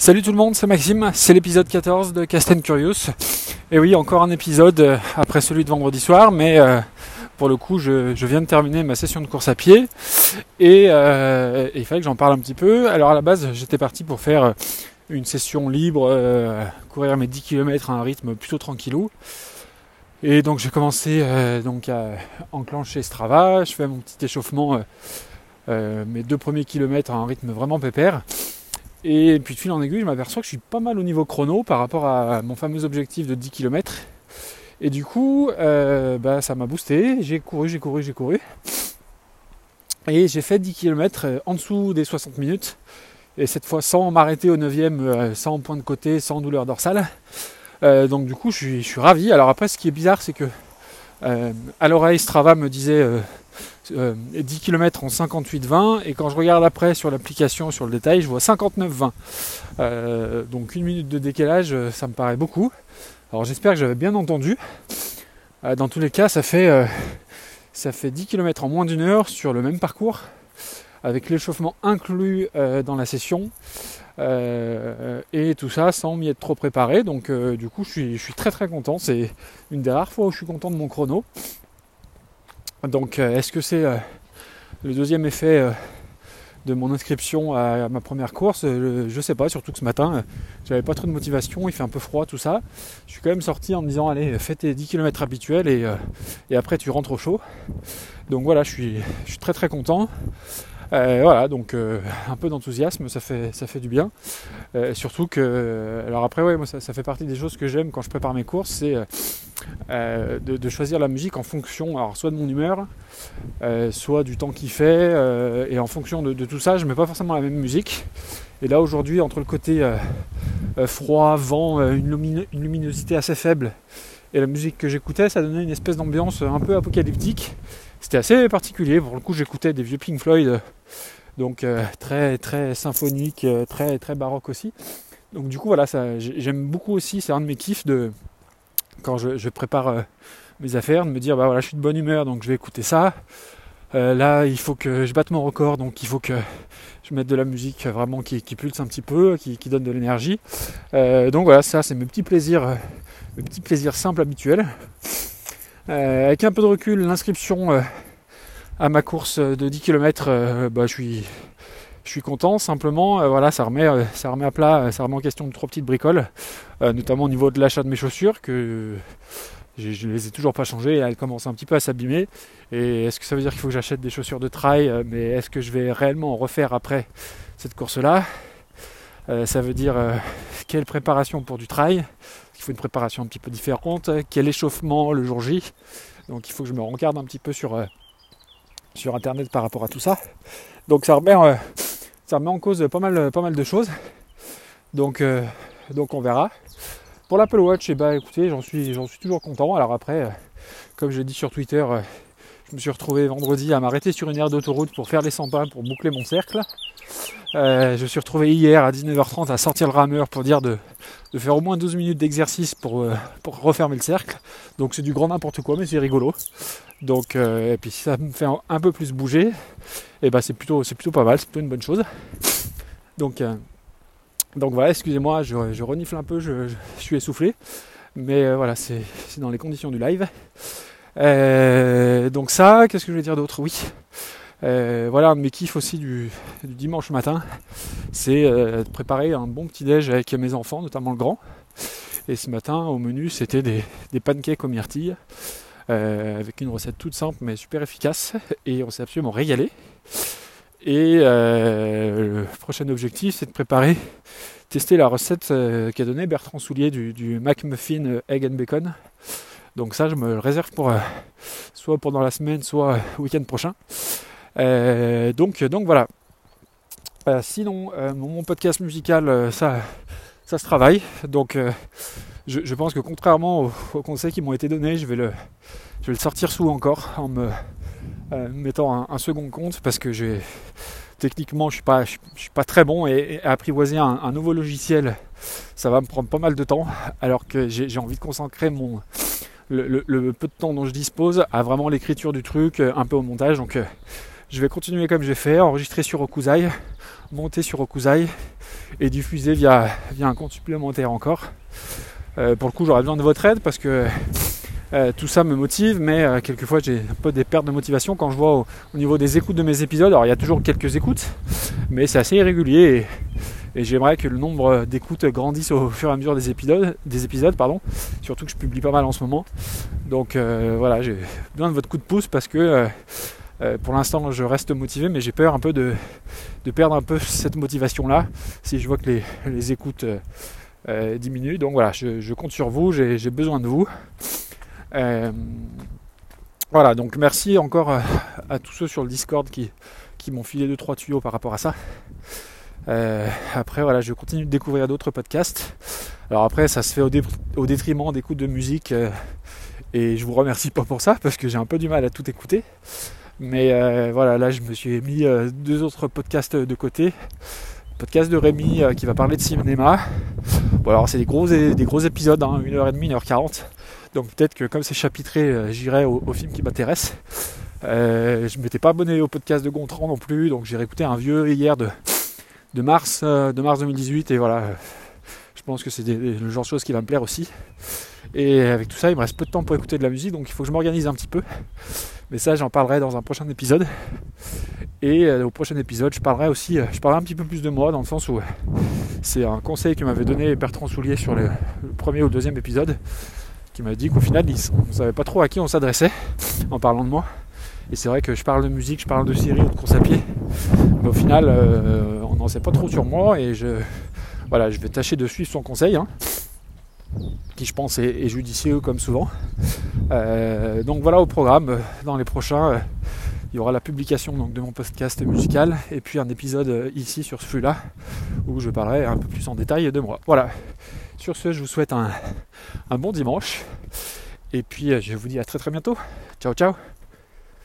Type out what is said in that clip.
Salut tout le monde, c'est Maxime, c'est l'épisode 14 de Cast Curious. Et oui, encore un épisode euh, après celui de vendredi soir, mais euh, pour le coup, je, viens de terminer ma session de course à pied euh, et, il fallait que j'en parle un petit peu. Alors à la base, j'étais parti pour faire une session libre, courir mes 10 km à un rythme plutôt tranquillou. Et donc j'ai commencé donc à enclencher Strava, je fais mon petit échauffement, mes deux premiers kilomètres à un rythme vraiment pépère. Et puis de fil en aiguille, je m'aperçois que je suis pas mal au niveau chrono par rapport à mon fameux objectif de 10 km. Et du coup, euh, bah, ça m'a boosté. J'ai couru, j'ai couru, j'ai couru. Et j'ai fait 10 km euh, en dessous des 60 minutes. Et cette fois sans m'arrêter au 9ème, euh, sans point de côté, sans douleur dorsale. donc du coup, je suis, je suis, ravi. Alors après, ce qui est bizarre, c'est que à l'oreille, Strava me disait 10 euh, km en 58-20 et quand je regarde après sur l'application, sur le détail, je vois 59-20. Euh, donc une minute de décalage, euh, ça me paraît beaucoup. Alors j'espère que j'avais bien entendu. dans tous les cas, ça fait, ça fait 10 km en moins d'une heure sur le même parcours, avec l'échauffement inclus dans la session. et tout ça sans m'y être trop préparé. Donc du coup je suis, je suis très très content. C'est une des rares fois où je suis content de mon chrono. Donc euh, est-ce que c'est euh, le deuxième effet euh, de mon inscription à, ma première course? Je ne sais pas, surtout que ce matin, j'avais pas trop de motivation, il fait un peu froid, tout ça. Je suis quand même sorti en me disant allez, fais tes 10 km habituels et, après tu rentres au chaud. Donc voilà, je suis, je suis très très content. Euh, voilà, donc euh, un peu d'enthousiasme, ça fait, ça fait du bien. Euh, surtout que, alors après, ouais, moi ça, fait partie des choses que j'aime quand je prépare mes courses, c'est de, choisir la musique en fonction, alors soit de mon humeur, soit du temps qu'il fait, et en fonction de, tout ça, je mets pas forcément la même musique. Et là aujourd'hui, entre le côté froid, vent, une luminosité assez faible, et la musique que j'écoutais, ça donnait une espèce d'ambiance un peu apocalyptique. C'était assez particulier. Pour le coup, j'écoutais des vieux Pink Floyd, donc euh, très très symphonique, euh, très très baroque aussi. Donc du coup, voilà, j'aime beaucoup aussi. C'est un de mes kiffs de quand je, prépare euh, mes affaires, de me dire bah voilà, je suis de bonne humeur, donc je vais écouter ça. là, il faut que je batte mon record, donc il faut que je mette de la musique vraiment qui, pulse un petit peu, qui, donne de l'énergie. donc voilà, ça, c'est mes petits plaisirs, mes petits plaisirs simples habituels. Euh, avec un peu de recul, l'inscription euh, à ma course de 10 km, euh, bah, je suis content simplement. Voilà ça remet ça remet à plat ça remet en question de trois petites bricoles notamment au niveau de l'achat de mes chaussures que je ne les ai toujours pas changées elles commencent un petit peu à s'abîmer. Et est-ce que ça veut dire qu'il faut que j'achète des chaussures de trail mais est-ce que je vais réellement en refaire après cette course là ça veut dire quelle préparation pour du trail il faut une préparation un petit peu différente, quel échauffement le jour J. Donc il faut que je me regarde un petit peu sur, euh, sur internet par rapport à tout ça. Donc ça remet, euh, ça remet en cause pas mal, pas mal de choses. Donc, euh, donc on verra. Pour l'Apple Watch, eh ben, écoutez, j'en suis, suis toujours content. Alors après, comme j'ai dit sur Twitter, je me suis retrouvé vendredi à m'arrêter sur une aire d'autoroute pour faire les 100 pas pour boucler mon cercle. Je me suis retrouvé hier à 19h30 à sortir le rameur pour dire de, faire au moins 12 minutes d'exercice pour, euh, pour refermer le cercle. Donc c'est du grand n'importe quoi, mais c'est rigolo. Donc, euh, et puis si ça me fait un, peu plus bouger, et eh ben c'est plutôt, c'est plutôt pas mal, c'est plutôt une bonne chose. Donc, euh, donc voilà, excusez-moi, je, je, renifle un peu, je, suis essoufflé. Mais voilà, c'est dans les conditions du live. donc ça, qu'est-ce que je vais dire d'autre? Oui. Euh, voilà, un de mes kiffs aussi du, dimanche matin, c'est euh, de préparer un bon petit déj avec mes enfants, notamment le grand. Et ce matin, au menu, c'était des, pancakes aux myrtilles, euh, avec une recette toute simple mais super efficace. Et on s'est absolument régalé. Et le prochain objectif, c'est de préparer, tester la recette qu'a donnée Bertrand Soulier du, du McMuffin Egg and Bacon. Donc ça, je me réserve pour soit pendant la semaine, soit week-end prochain. Euh, donc, donc voilà. Euh, sinon, euh, mon podcast musical, ça, ça se travaille. Donc je, pense que contrairement aux, conseils qui m'ont été donnés, je vais le, sortir sous encore en me mettant un, second compte parce que techniquement je suis pas suis pas très bon et, apprivoiser un, nouveau logiciel ça va me prendre pas mal de temps alors que j'ai envie de concentrer mon le, peu de temps dont je dispose à vraiment l'écriture du truc un peu au montage donc je vais continuer comme j'ai fait, enregistrer sur Okuzai, monter sur Okuzai et diffuser via, via un compte supplémentaire encore. Euh, pour le coup, j'aurais besoin de votre aide parce que euh, tout ça me motive, mais euh, quelquefois j'ai un peu des pertes de motivation quand je vois au, niveau des écoutes de mes épisodes. Alors il y a toujours quelques écoutes, mais c'est assez irrégulier et, j'aimerais que le nombre d'écoutes grandisse au fur et à mesure des épisodes, des épisodes pardon. surtout que je publie pas mal en ce moment. Donc voilà, j'ai besoin de votre coup de pouce parce que pour l'instant je reste motivé, mais j'ai peur un peu de, perdre un peu cette motivation là si je vois que les, écoutes euh, diminue. Donc voilà, je, compte sur vous, j'ai besoin de vous. Euh, voilà, donc merci encore à, tous ceux sur le Discord qui, m'ont filé 2-3 tuyaux par rapport à ça. Euh, après, voilà, je continue de découvrir d'autres podcasts. Alors après, ça se fait au, au détriment d'écoute de musique. et je vous remercie pas pour ça parce que j'ai un peu du mal à tout écouter. Mais voilà, là, je me suis mis deux autres podcasts de côté podcast de Rémi qui va parler de cinéma. Bon alors c'est des gros, des gros épisodes, hein, 1h30, 1h40. Donc peut-être que comme c'est chapitré, euh, j'irai au, film qui m'intéresse. Euh, je ne m'étais pas abonné au podcast de Gontran non plus, donc j'ai réécouté un vieux hier de, de, mars, euh, de mars 2018 et voilà, je pense que c'est le genre de choses qui va me plaire aussi. Et avec tout ça, il me reste peu de temps pour écouter de la musique, donc il faut que je m'organise un petit peu. Mais ça, j'en parlerai dans un prochain épisode. Et euh, au prochain épisode, je parlerai aussi, euh, je parlerai un petit peu plus de moi, dans le sens où euh, c'est un conseil que m'avait donné Bertrand Soulier sur le, premier ou le deuxième épisode, qui m'a dit qu'au final, on ne savait pas trop à qui on s'adressait en parlant de moi. Et c'est vrai que je parle de musique, je parle de série ou de course à pied, mais au final, on n'en sait pas trop sur moi et je, voilà, je vais tâcher de suivre son conseil, hein, qui je pense est, judicieux comme souvent. donc voilà au programme dans les prochains il y aura la publication donc, de mon podcast musical et puis un épisode euh, ici sur ce flux-là où je parlerai un peu plus en détail de moi. Voilà. Sur ce, je vous souhaite un, un bon dimanche et puis euh, je vous dis à très très bientôt. Ciao ciao